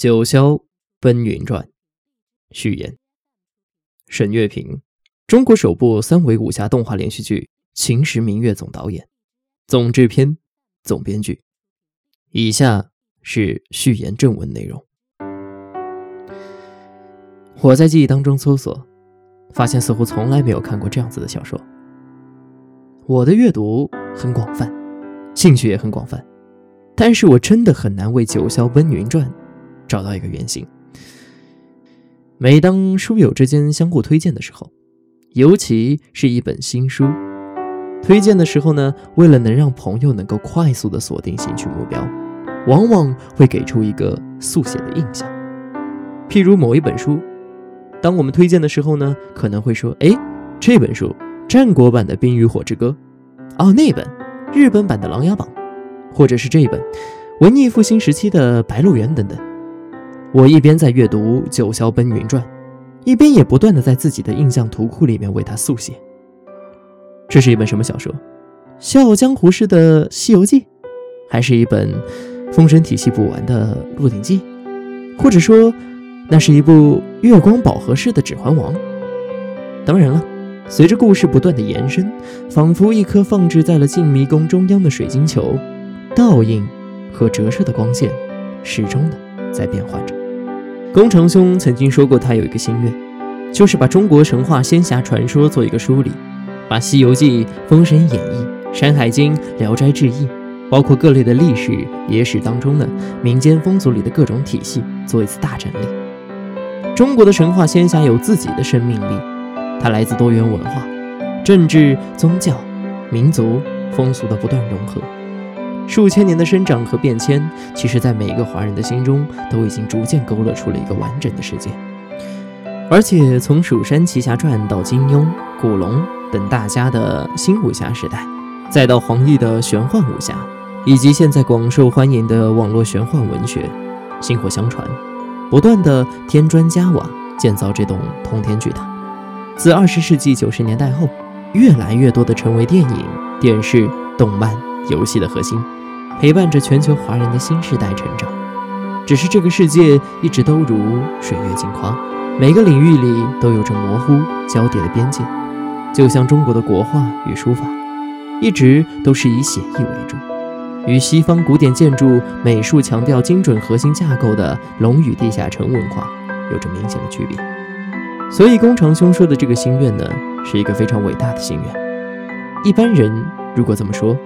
九霄奔云传序言：沈月平，中国首部三维武侠动画连续剧《秦时明月》总导演、总制片、总编剧。以下是序言正文内容。我在记忆当中搜索，发现似乎从来没有看过这样子的小说。我的阅读很广泛，兴趣也很广泛，但是我真的很难为《九霄奔云传》找到一个原型。每当书友之间相互推荐的时候，尤其是一本新书，推荐的时候呢，为了能让朋友能够快速的锁定兴趣目标，往往会给出一个速写的印象。譬如某一本书，当我们推荐的时候呢，可能会说：“哎，这本书。”战国版的《冰与火之歌》，哦，那本日本版的《琅琊榜》，或者是这一本文艺复兴时期的《白鹿原》等等。我一边在阅读《九霄奔云传》，一边也不断的在自己的印象图库里面为它速写。这是一本什么小说？《笑傲江湖》式的《西游记》，还是一本封神体系补完的《鹿鼎记》？或者说，那是一部月光宝盒式的《指环王》？当然了。随着故事不断的延伸，仿佛一颗放置在了静迷宫中央的水晶球，倒映和折射的光线，始终的在变换着。宫长兄曾经说过，他有一个心愿，就是把中国神话仙侠传说做一个梳理，把《西游记》《封神演义》《山海经》《聊斋志异》，包括各类的历史野史当中的民间风俗里的各种体系做一次大整理。中国的神话仙侠有自己的生命力。它来自多元文化、政治、宗教、民族、风俗的不断融合，数千年的生长和变迁，其实，在每一个华人的心中，都已经逐渐勾勒出了一个完整的世界。而且，从《蜀山奇侠传》到金庸、古龙等大家的新武侠时代，再到黄奕的玄幻武侠，以及现在广受欢迎的网络玄幻文学，薪火相传，不断的添砖加瓦，建造这栋通天巨塔。自二十世纪九十年代后，越来越多的成为电影、电视、动漫、游戏的核心，陪伴着全球华人的新时代成长。只是这个世界一直都如水月镜花，每个领域里都有着模糊交叠的边界，就像中国的国画与书法，一直都是以写意为主，与西方古典建筑美术强调精准核心架构的龙与地下城文化有着明显的区别。所以，宫长兄说的这个心愿呢，是一个非常伟大的心愿。一般人如果这么说，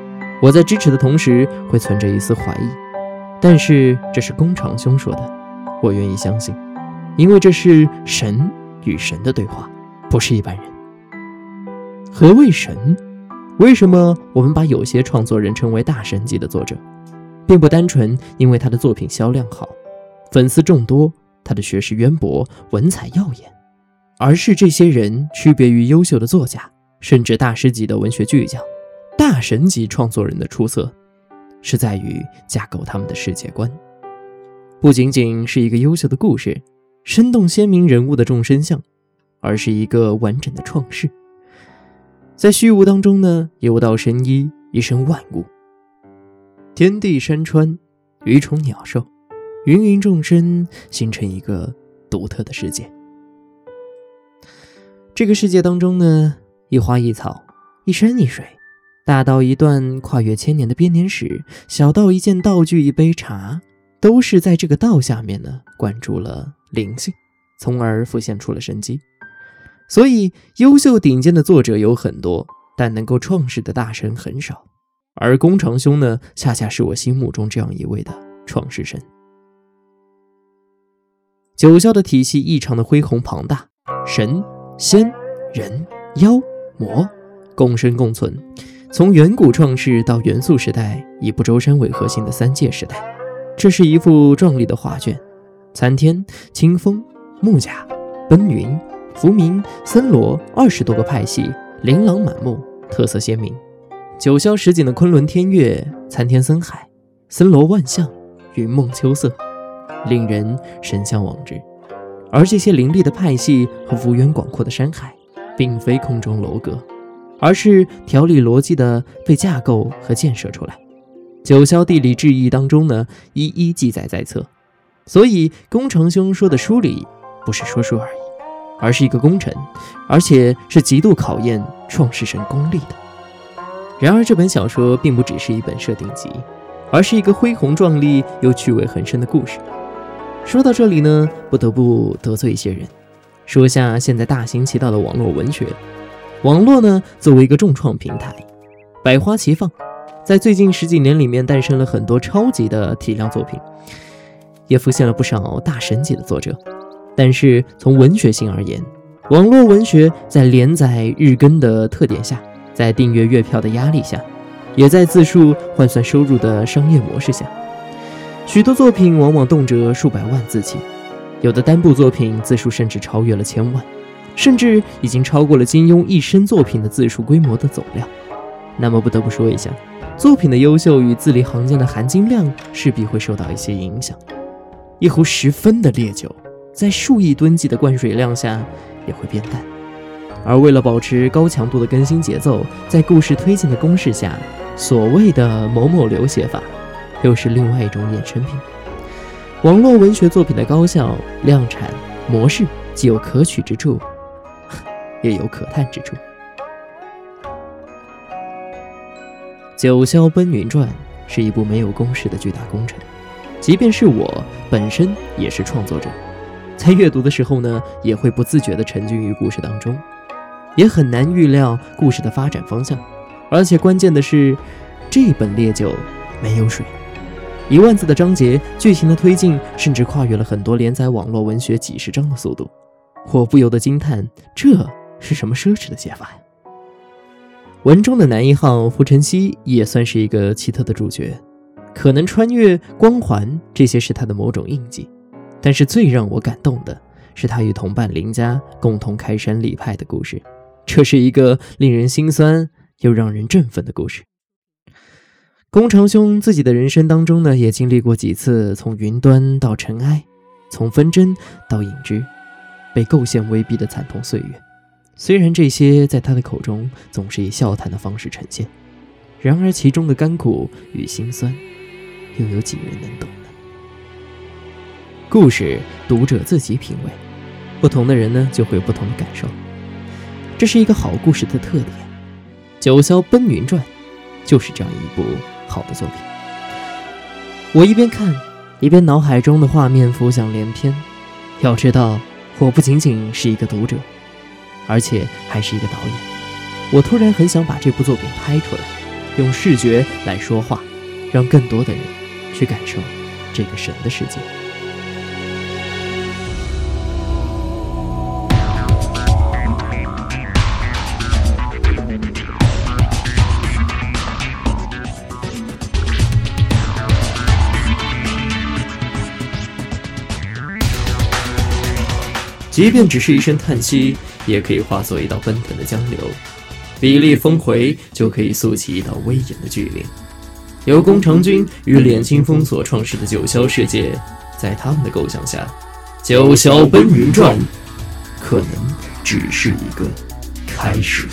我在支持的同时会存着一丝怀疑。但是这是工长兄说的，我愿意相信，因为这是神与神的对话，不是一般人。何谓神？为什么我们把有些创作人称为大神级的作者，并不单纯因为他的作品销量好、粉丝众多、他的学识渊博、文采耀眼？而是这些人区别于优秀的作家，甚至大师级的文学巨匠、大神级创作人的出色，是在于架构他们的世界观，不仅仅是一个优秀的故事、生动鲜明人物的众生相，而是一个完整的创世。在虚无当中呢，有道神医，一生万物，天地山川、鱼虫鸟兽、芸芸众生，形成一个独特的世界。这个世界当中呢，一花一草，一山一水，大到一段跨越千年的编年史，小到一件道具、一杯茶，都是在这个道下面呢灌注了灵性，从而浮现出了生机。所以，优秀顶尖的作者有很多，但能够创世的大神很少。而宫长兄呢，恰恰是我心目中这样一位的创世神。九霄的体系异常的恢宏庞大，神。仙、人、妖、魔共生共存，从远古创世到元素时代，以不周山为核心的三界时代，这是一幅壮丽的画卷。参天、清风、木甲、奔云、浮明、森罗二十多个派系，琳琅满目，特色鲜明。九霄十景的昆仑天岳、参天森海、森罗万象、云梦秋色，令人神向往之。而这些林立的派系和幅员广阔的山海，并非空中楼阁，而是条理逻辑的被架构和建设出来。九霄地理志异当中呢，一一记载在册。所以工程兄说的疏离，不是说说而已，而是一个工程，而且是极度考验创世神功力的。然而，这本小说并不只是一本设定集，而是一个恢宏壮丽又趣味横生的故事。说到这里呢，不得不得罪一些人，说下现在大行其道的网络文学。网络呢，作为一个重创平台，百花齐放，在最近十几年里面诞生了很多超级的体量作品，也浮现了不少大神级的作者。但是从文学性而言，网络文学在连载日更的特点下，在订阅月票的压力下，也在字数换算收入的商业模式下。许多作品往往动辄数百万字起，有的单部作品字数甚至超越了千万，甚至已经超过了金庸一生作品的字数规模的总量。那么不得不说一下，作品的优秀与字里行间的含金量势必会受到一些影响。一壶十分的烈酒，在数亿吨级的灌水量下也会变淡。而为了保持高强度的更新节奏，在故事推进的攻势下，所谓的某某流写法。又是另外一种衍生品。网络文学作品的高效量产模式，既有可取之处，也有可叹之处。《九霄奔云传》是一部没有公式的巨大工程，即便是我本身也是创作者，在阅读的时候呢，也会不自觉地沉浸于故事当中，也很难预料故事的发展方向。而且关键的是，这本烈酒没有水。一万字的章节，剧情的推进甚至跨越了很多连载网络文学几十章的速度，我不由得惊叹：这是什么奢侈的写法呀？文中的男一号胡晨曦也算是一个奇特的主角，可能穿越光环这些是他的某种印记，但是最让我感动的是他与同伴林家共同开山立派的故事，这是一个令人心酸又让人振奋的故事。宫长兄自己的人生当中呢，也经历过几次从云端到尘埃，从纷争到隐居，被构陷威逼的惨痛岁月。虽然这些在他的口中总是以笑谈的方式呈现，然而其中的甘苦与辛酸，又有几人能懂呢？故事读者自己品味，不同的人呢就会有不同的感受。这是一个好故事的特点，《九霄奔云传》就是这样一部。好的作品，我一边看，一边脑海中的画面浮想联翩。要知道，我不仅仅是一个读者，而且还是一个导演。我突然很想把这部作品拍出来，用视觉来说话，让更多的人去感受这个神的世界。即便只是一声叹息，也可以化作一道奔腾的江流；笔力峰回，就可以塑起一道威严的巨岭。由宫长君与脸清风所创世的九霄世界，在他们的构想下，《九霄奔云传》可能只是一个开始。